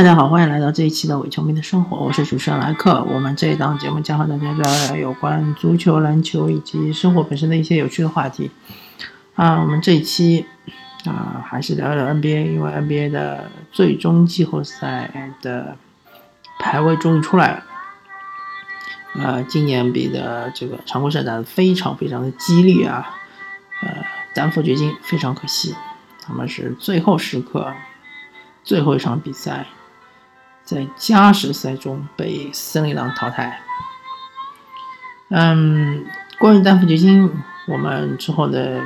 大家好，欢迎来到这一期的伪球迷的生活，我是主持人莱克。我们这一档节目将和大家聊聊有关足球、篮球以及生活本身的一些有趣的话题。啊，我们这一期啊，还是聊聊 NBA，因为 NBA 的最终季后赛的排位终于出来了。呃，今年比的这个常规赛打得非常非常的激烈啊，呃，丹佛掘金非常可惜，他们是最后时刻最后一场比赛。在加时赛中被森林狼淘汰。嗯，关于丹佛掘金，我们之后的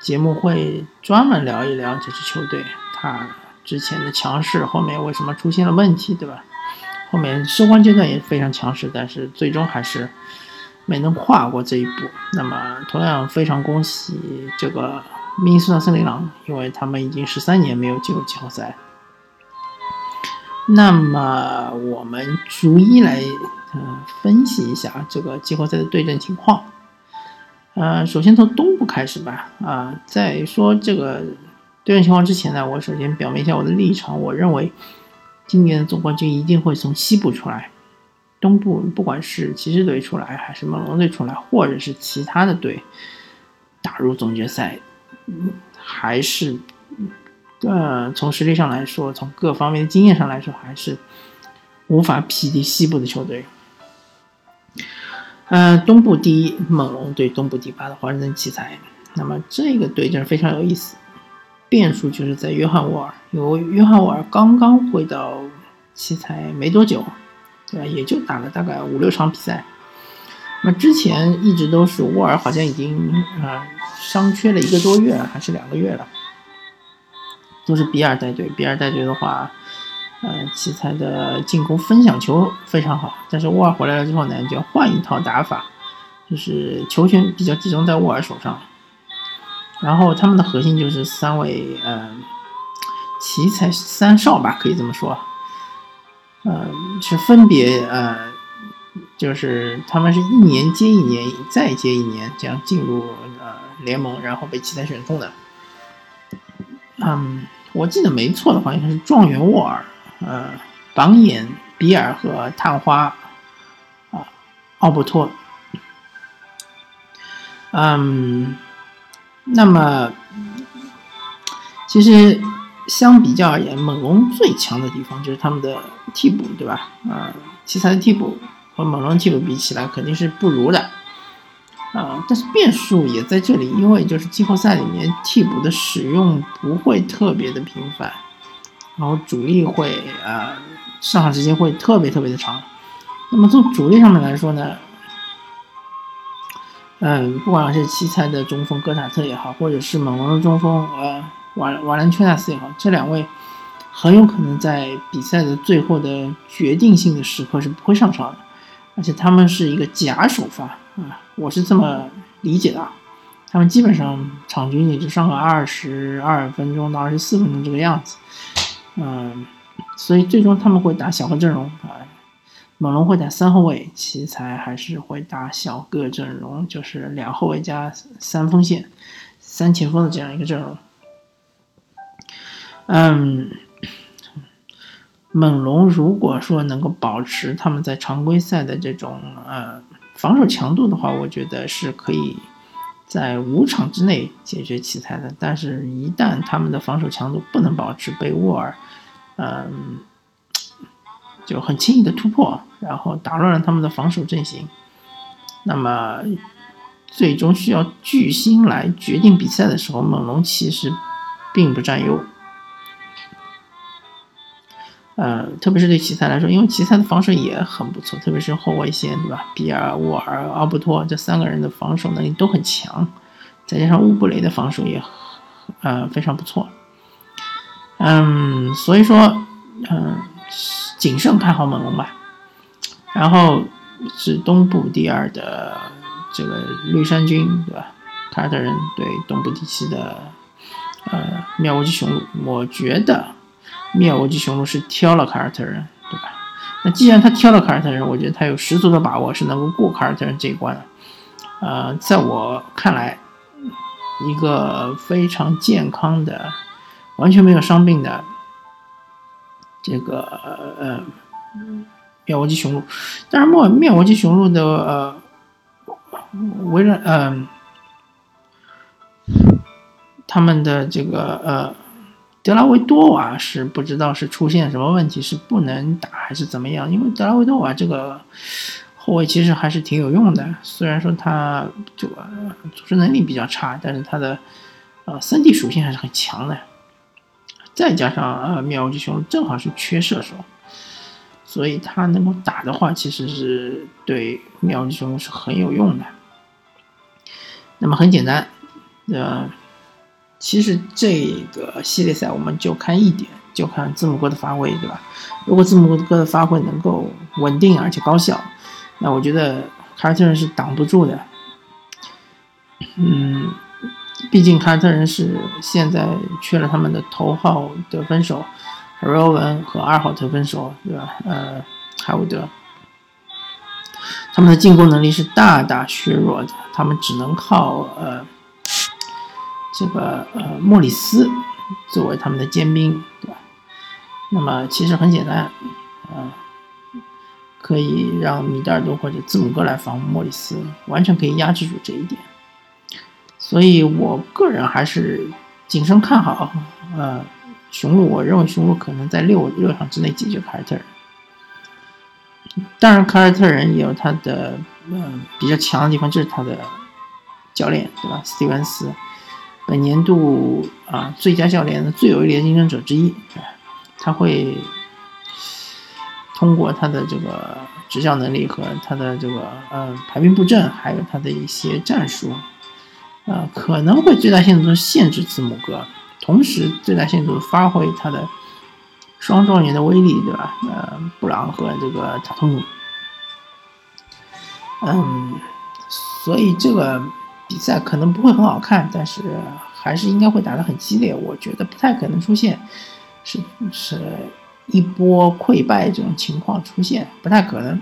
节目会专门聊一聊这支球队，他之前的强势，后面为什么出现了问题，对吧？后面收官阶段也非常强势，但是最终还是没能跨过这一步。那么，同样非常恭喜这个明尼苏达森林狼，因为他们已经十三年没有进入季后赛。那么我们逐一来呃分析一下这个季后赛的对阵情况。呃，首先从东部开始吧。啊，在说这个对阵情况之前呢，我首先表明一下我的立场。我认为今年的总冠军一定会从西部出来。东部不管是骑士队出来，还是猛龙队出来，或者是其他的队打入总决赛，还是。呃，从实力上来说，从各方面的经验上来说，还是无法匹敌西部的球队。呃，东部第一猛龙对东部第八的华盛顿奇才，那么这个对阵非常有意思。变数就是在约翰沃尔，因为约翰沃尔刚刚回到奇才没多久，对吧？也就打了大概五六场比赛。那之前一直都是沃尔，好像已经啊伤缺了一个多月还是两个月了。都是比尔带队，比尔带队的话，呃，奇才的进攻分享球非常好。但是沃尔回来了之后呢，就要换一套打法，就是球权比较集中在沃尔手上。然后他们的核心就是三位，呃，奇才三少吧，可以这么说。呃，是分别呃，就是他们是一年接一年，再接一年这样进入呃联盟，然后被奇才选中的。嗯，我记得没错的话，应该是状元沃尔、呃，榜眼比尔和探花啊，奥布托。嗯，那么其实相比较而言，猛龙最强的地方就是他们的替补，对吧？啊，奇才的替补和猛龙替补比起来，肯定是不如的。啊，但是变数也在这里，因为就是季后赛里面替补的使用不会特别的频繁，然后主力会呃上场时间会特别特别的长。那么从主力上面来说呢，嗯，不管是奇才的中锋戈塔特也好，或者是猛龙的中锋呃瓦瓦兰丘纳斯也好，这两位很有可能在比赛的最后的决定性的时刻是不会上场的，而且他们是一个假首发。啊，我是这么理解的，他们基本上场均也就上个二十二分钟到二十四分钟这个样子，嗯，所以最终他们会打小个阵容啊，猛龙会打三后卫，奇才还是会打小个阵容，就是两后卫加三锋线、三前锋的这样一个阵容，嗯，猛龙如果说能够保持他们在常规赛的这种呃。防守强度的话，我觉得是可以在五场之内解决奇才的。但是，一旦他们的防守强度不能保持，被沃尔，嗯，就很轻易的突破，然后打乱了他们的防守阵型，那么最终需要巨星来决定比赛的时候，猛龙其实并不占优。呃，特别是对奇才来说，因为奇才的防守也很不错，特别是后卫线，对吧？比尔、沃尔、奥布托这三个人的防守能力都很强，再加上乌布雷的防守也，呃，非常不错。嗯，所以说，嗯，谨慎看好猛龙吧。然后是东部第二的这个绿衫军，对吧？凯尔特人对东部第七的呃妙国基雄鹿，我觉得。密尔沃基雄鹿是挑了凯尔特人，对吧？那既然他挑了凯尔特人，我觉得他有十足的把握是能够过凯尔特人这一关的。呃，在我看来，一个非常健康的、完全没有伤病的这个呃灭国际雄鹿，但是灭灭国际雄鹿的呃为了嗯他们的这个呃德拉维多瓦是不知道是出现什么问题，是不能打还是怎么样？因为德拉维多瓦这个后卫其实还是挺有用的，虽然说他这个组织能力比较差，但是他的呃三 D 属性还是很强的。再加上呃，妙之雄正好是缺射手，所以他能够打的话，其实是对妙之雄是很有用的。那么很简单，呃，其实这个系列赛我们就看一点，就看字母哥的发挥，对吧？如果字母哥的发挥能够稳定而且高效，那我觉得凯尔特人是挡不住的。嗯。毕竟凯尔特人是现在缺了他们的头号得分手，罗文和二号得分手，对吧？呃，海伍德，他们的进攻能力是大大削弱的，他们只能靠呃这个呃莫里斯作为他们的尖兵，对吧？那么其实很简单，啊，可以让米德尔多或者字母哥来防莫里斯，完全可以压制住这一点。所以我个人还是谨慎看好，呃，雄鹿。我认为雄鹿可能在六六场之内解决凯尔特人。当然，凯尔特人也有他的嗯比较强的地方，就是他的教练，对吧？斯蒂文斯，本年度啊最佳教练的最有力的竞争者之一，他会通过他的这个执教能力和他的这个呃排兵布阵，还有他的一些战术。啊，可能会最大限度的限制字母哥，同时最大限度发挥他的双状元的威力，对吧？呃，布朗和这个塔图姆，嗯，所以这个比赛可能不会很好看，但是还是应该会打得很激烈。我觉得不太可能出现是是一波溃败这种情况出现，不太可能。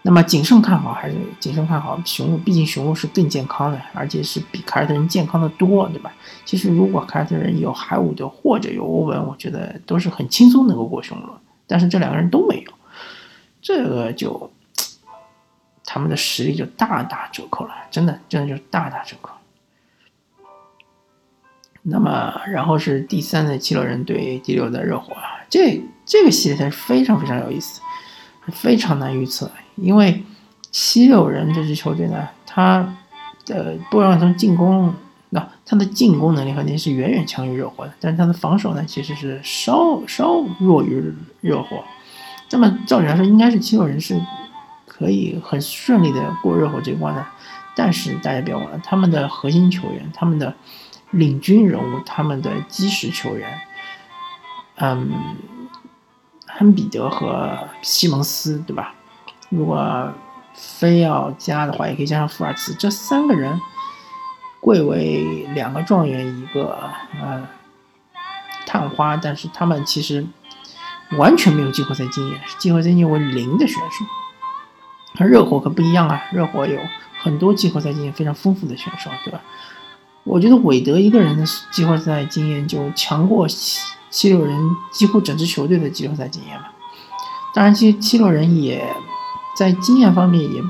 那么谨慎看好还是谨慎看好雄鹿？毕竟雄鹿是更健康的，而且是比凯尔特人健康的多，对吧？其实如果凯尔特人有海伍德或者有欧文，我觉得都是很轻松能够过雄鹿。但是这两个人都没有，这个就他们的实力就大打折扣了，真的，真的就大打折扣。那么然后是第三的七六人对第六的热火，这这个系列赛非常非常有意思，非常难预测。因为七六人这支球队呢，他的不管从进攻，那他的进攻能力肯定是远远强于热火的，但是他的防守呢，其实是稍稍弱于热火。那么照理来说，应该是七六人是可以很顺利的过热火这一关的。但是大家不要忘了，他们的核心球员、他们的领军人物、他们的基石球员，嗯，亨比德和西蒙斯，对吧？如果非要加的话，也可以加上福尔茨，这三个人贵为两个状元，一个呃探花，但是他们其实完全没有季后赛经验，季后赛经验为零的选手。而热火可不一样啊，热火有很多季后赛经验非常丰富的选手，对吧？我觉得韦德一个人的季后赛经验就强过七七六人几乎整支球队的季后赛经验吧。当然，其实七六人也。在经验方面也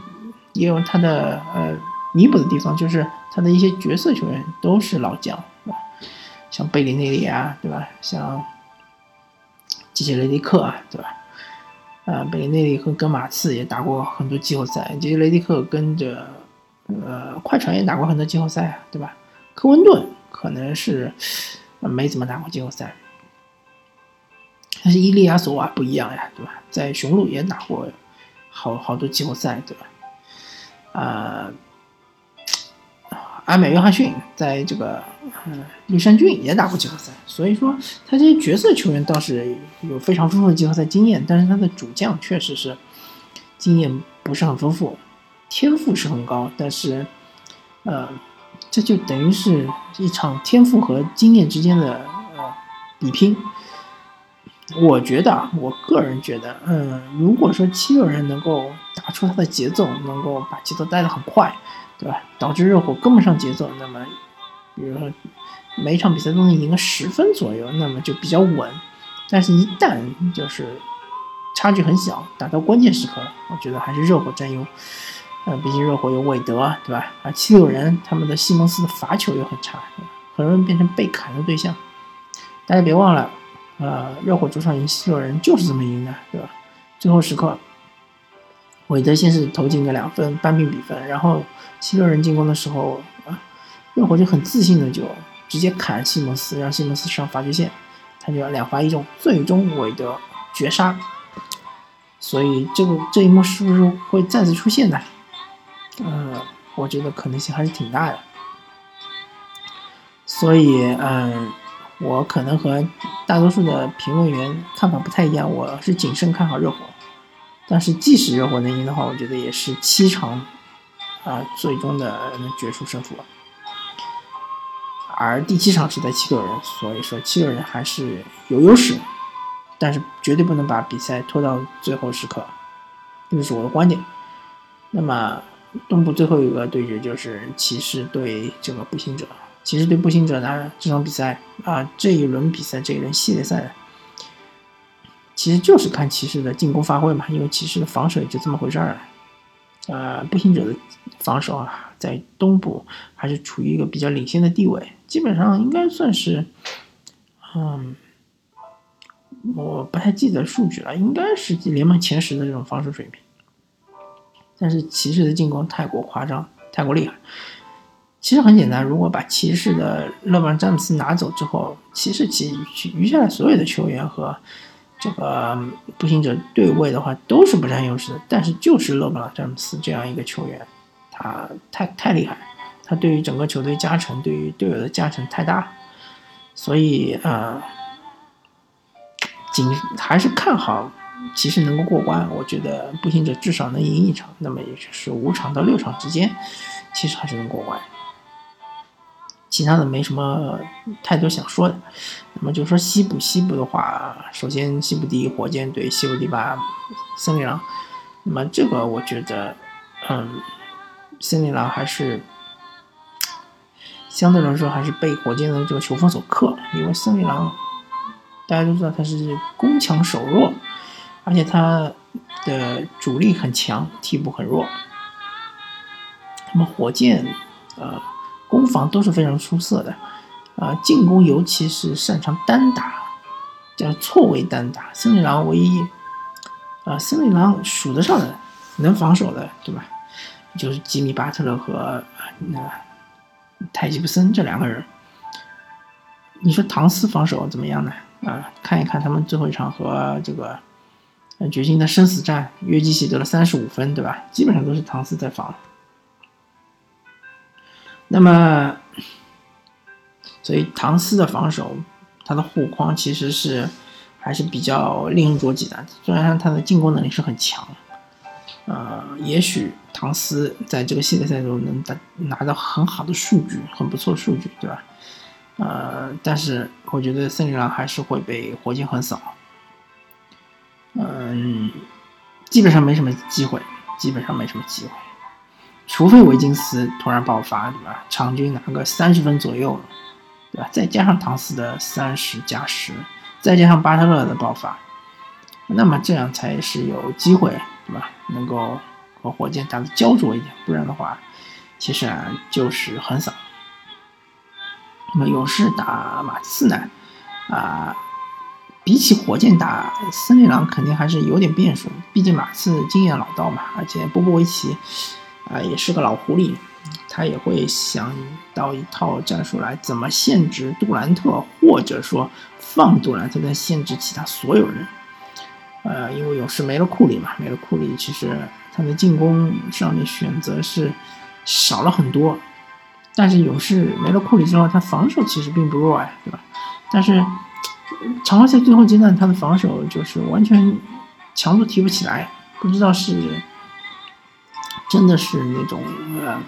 也有他的呃弥补的地方，就是他的一些角色球员都是老将，对吧？像贝里内里啊，对吧？像基杰雷迪克啊，对吧？啊，贝内利和跟马刺也打过很多季后赛，杰雷迪克跟着呃快船也打过很多季后赛啊，对吧？科温顿可能是没怎么打过季后赛，但是伊利亚索瓦不一样呀，对吧？在雄鹿也打过。好好多季后赛，对吧？啊，阿美约翰逊在这个嗯绿衫军也打过季后赛，所以说他这些角色球员倒是有非常丰富的季后赛经验，但是他的主将确实是经验不是很丰富，天赋是很高，但是呃，这就等于是一场天赋和经验之间的呃比拼。我觉得啊，我个人觉得，嗯，如果说七六人能够打出他的节奏，能够把节奏带得很快，对吧？导致热火跟不上节奏，那么，比如说每场比赛都能赢个十分左右，那么就比较稳。但是，一旦就是差距很小，打到关键时刻，我觉得还是热火占优。呃，毕竟热火有韦德，对吧？啊，七六人他们的西蒙斯的罚球又很差，很容易变成被砍的对象。大家别忘了，呃，热火主场赢七六人就是这么赢的，对吧？最后时刻，韦德先是投进个两分扳平比分，然后七六人进攻的时候啊，热火就很自信的就直接砍西蒙斯，让西蒙斯上罚球线，他就要两罚一中，最终韦德绝杀。所以这个这一幕是不是会再次出现呢？呃，我觉得可能性还是挺大的，所以，嗯，我可能和大多数的评论员看法不太一样，我是谨慎看好热火，但是即使热火能赢的话，我觉得也是七场啊最终的决出胜负，而第七场是在七六人，所以说七六人还是有优势，但是绝对不能把比赛拖到最后时刻，这是我的观点。那么。东部最后一个对决就是骑士对这个步行者。骑士对步行者呢，这场比赛啊，这一轮比赛，这一轮系列赛，其实就是看骑士的进攻发挥嘛。因为骑士的防守也就这么回事儿。呃，步行者的防守啊，在东部还是处于一个比较领先的地位，基本上应该算是，嗯，我不太记得数据了，应该是联盟前十的这种防守水平。但是骑士的进攻太过夸张，太过厉害。其实很简单，如果把骑士的勒布朗詹姆斯拿走之后，骑士其余下来所有的球员和这个步行者对位的话，都是不占优势的。但是就是勒布朗詹姆斯这样一个球员，他太太厉害，他对于整个球队加成，对于队友的加成太大，所以呃，仅还是看好。骑士能够过关，我觉得步行者至少能赢一场，那么也就是五场到六场之间，其实还是能过关。其他的没什么太多想说的。那么就说西部，西部的话，首先西部第一火箭队，西部第八森林狼。那么这个我觉得，嗯，森林狼还是相对来说还是被火箭的这个球风所克，因为森林狼大家都知道他是攻强守弱。而且他的主力很强，替补很弱。那么火箭，呃，攻防都是非常出色的，啊，进攻尤其是擅长单打，叫错位单打。森林狼唯一，啊，森林狼数得上的能防守的，对吧？就是吉米巴特勒和那泰吉布森这两个人。你说唐斯防守怎么样呢？啊，看一看他们最后一场和这个。掘金的生死战，约基奇得了三十五分，对吧？基本上都是唐斯在防。那么，所以唐斯的防守，他的护框其实是还是比较令人着急的。虽然他的进攻能力是很强，呃，也许唐斯在这个系列赛中能拿拿到很好的数据，很不错的数据，对吧？呃，但是我觉得森林狼还是会被火箭横扫。嗯，基本上没什么机会，基本上没什么机会，除非维金斯突然爆发，对吧？场均拿个三十分左右，对吧？再加上唐斯的三十加十，再加上巴特勒的爆发，那么这样才是有机会，对吧？能够和火箭打的焦灼一点，不然的话，其实啊就是横扫。那么勇士打马刺呢？啊。比起火箭打森林狼，肯定还是有点变数。毕竟马刺经验老道嘛，而且波波维奇啊也是个老狐狸，他也会想到一套战术来，怎么限制杜兰特，或者说放杜兰特，再限制其他所有人。呃，因为勇士没了库里嘛，没了库里，其实他的进攻上面选择是少了很多。但是勇士没了库里之后，他防守其实并不弱呀，对吧？但是。常规赛最后阶段，他的防守就是完全强度提不起来，不知道是真的是那种呃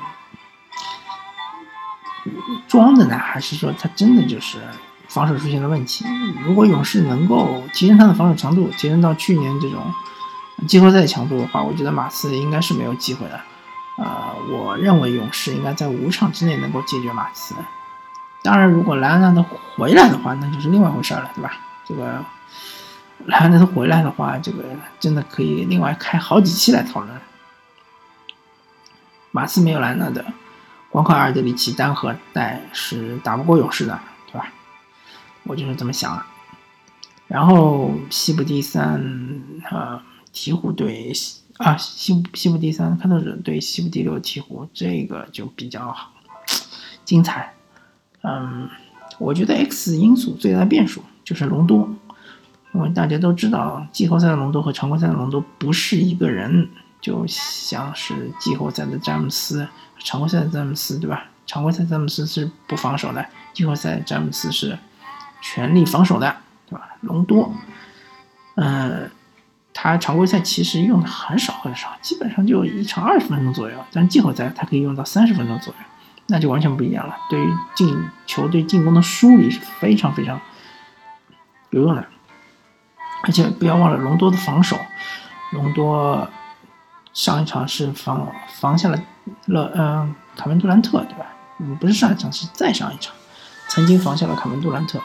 装的呢，还是说他真的就是防守出现了问题？如果勇士能够提升他的防守强度，提升到去年这种季后赛强度的话，我觉得马刺应该是没有机会的。呃，我认为勇士应该在五场之内能够解决马刺。当然，如果莱昂纳德回来的话，那就是另外一回事了，对吧？这个莱昂纳德回来的话，这个真的可以另外开好几期来讨论。马刺没有莱纳德，光靠阿尔德里奇单核带是打不过勇士的，对吧？我就是这么想的。然后西部第三，呃，鹈鹕对啊，西西部第三，开拓者对西部第六，鹈鹕这个就比较好 精彩。嗯，我觉得 X 因素最大的变数就是隆多。因为大家都知道，季后赛的隆多和常规赛的隆多不是一个人，就像是季后赛的詹姆斯、常规赛的詹姆斯，对吧？常规赛詹姆斯是不防守的，季后赛詹姆斯是全力防守的，对吧？隆多，嗯，他常规赛其实用的很少很少，基本上就一场二十分钟左右，但季后赛他可以用到三十分钟左右，那就完全不一样了。对于进球队进攻的梳理是非常非常有用的。而且不要忘了隆多的防守，隆多上一场是防防下了了嗯卡门杜兰特对吧？嗯不是上一场是再上一场，曾经防下了卡门杜兰特，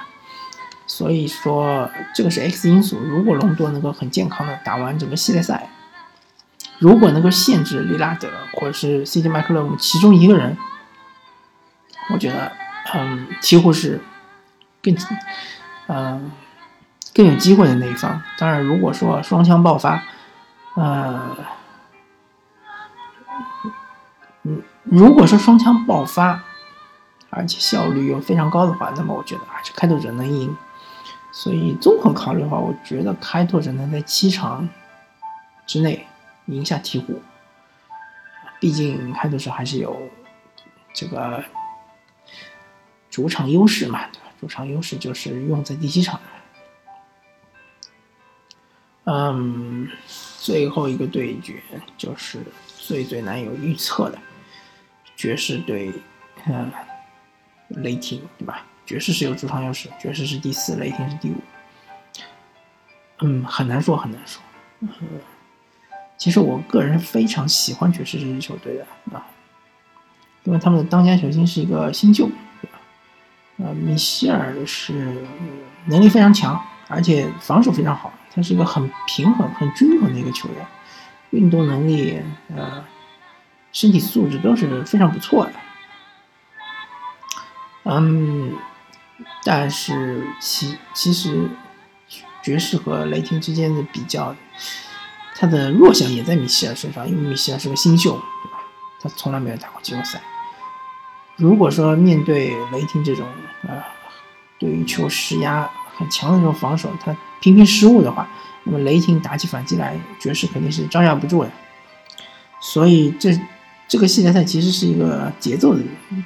所以说这个是 X 因素。如果隆多能够很健康的打完整个系列赛，如果能够限制利拉德或者是 CJ 麦克勒姆其中一个人，我觉得嗯几乎是更嗯。更有机会的那一方，当然，如果说双枪爆发，呃，如果说双枪爆发，而且效率又非常高的话，那么我觉得还是开拓者能赢。所以综合考虑的话，我觉得开拓者能在七场之内赢下鹈鹕。毕竟开拓者还是有这个主场优势嘛，对吧？主场优势就是用在第七场。嗯，最后一个对决就是最最难有预测的，爵士对嗯雷霆，对吧？爵士是有主场优势，爵士是第四，雷霆是第五。嗯，很难说，很难说。嗯，其实我个人非常喜欢爵士这支球队的啊，因为他们的当家球星是一个新秀，对吧？呃，米歇尔是能力非常强，而且防守非常好。他是一个很平衡、很均衡的一个球员，运动能力、呃，身体素质都是非常不错的。嗯，但是其其实爵士和雷霆之间的比较，他的弱项也在米歇尔身上，因为米歇尔是个新秀，对吧？他从来没有打过季后赛。如果说面对雷霆这种啊，对于球施压很强的这种防守，他。频频失误的话，那么雷霆打起反击来，爵士肯定是招架不住的。所以这这个系列赛其实是一个节奏的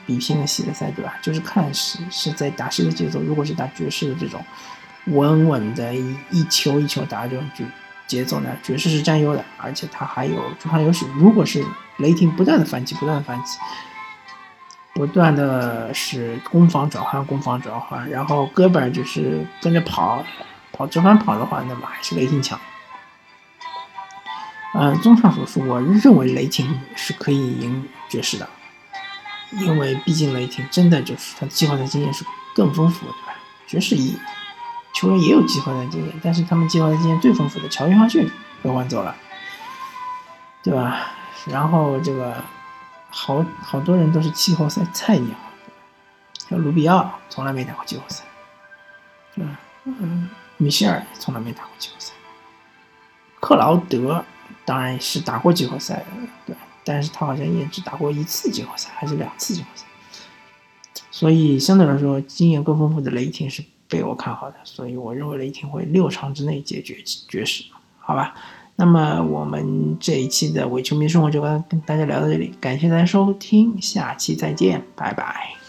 比拼的系列赛，对吧？就是看是是在打谁的节奏。如果是打爵士的这种稳稳的一一球一球打这种节节奏呢，爵士是占优的，而且他还有主场优势。如果是雷霆不断的反击，不断的反击，不断的是攻防转换，攻防转换，然后戈贝尔就是跟着跑。跑折返跑的话，那么还是雷霆强。呃，综上所述，我认为雷霆是可以赢爵士的，因为毕竟雷霆真的就是他的季后赛经验是更丰富，对吧？爵士一球员也有季后赛经验，但是他们季后赛经验最丰富的乔伊·哈逊被换走了，对吧？然后这个好好多人都是季后赛菜鸟，像卢比奥从来没打过季后赛，对吧？嗯。米歇尔从来没打过季后赛，克劳德当然是打过季后赛的，对，但是他好像也只打过一次季后赛，还是两次季后赛，所以相对来说经验更丰富的雷霆是被我看好的，所以我认为雷霆会六场之内解决爵士，好吧？那么我们这一期的伪球迷生活就跟跟大家聊到这里，感谢大家收听，下期再见，拜拜。